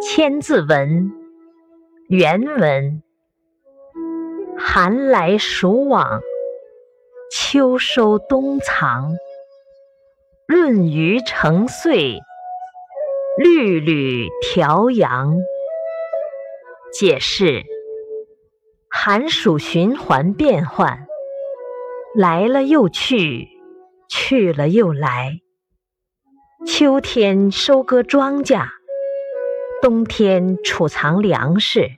《千字文》原文：寒来暑往，秋收冬藏。润余成岁，缕缕调阳。解释：寒暑循环变换，来了又去，去了又来。秋天收割庄稼，冬天储藏粮食，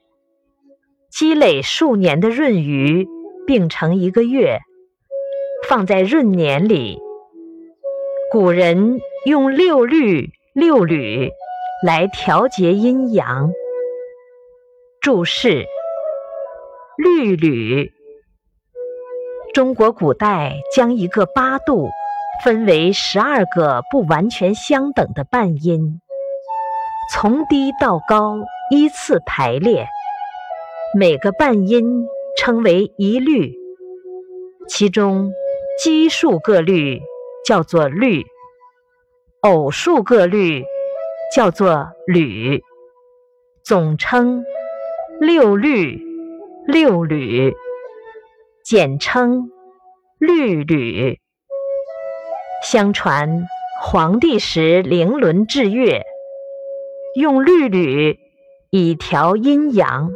积累数年的闰余并成一个月，放在闰年里。古人用六律六缕来调节阴阳。注释：律吕，中国古代将一个八度分为十二个不完全相等的半音，从低到高依次排列，每个半音称为一律，其中奇数个律。叫做律，偶数个律叫做缕，总称六律六缕，简称律吕。相传黄帝时灵伦制乐，用律吕以调阴阳。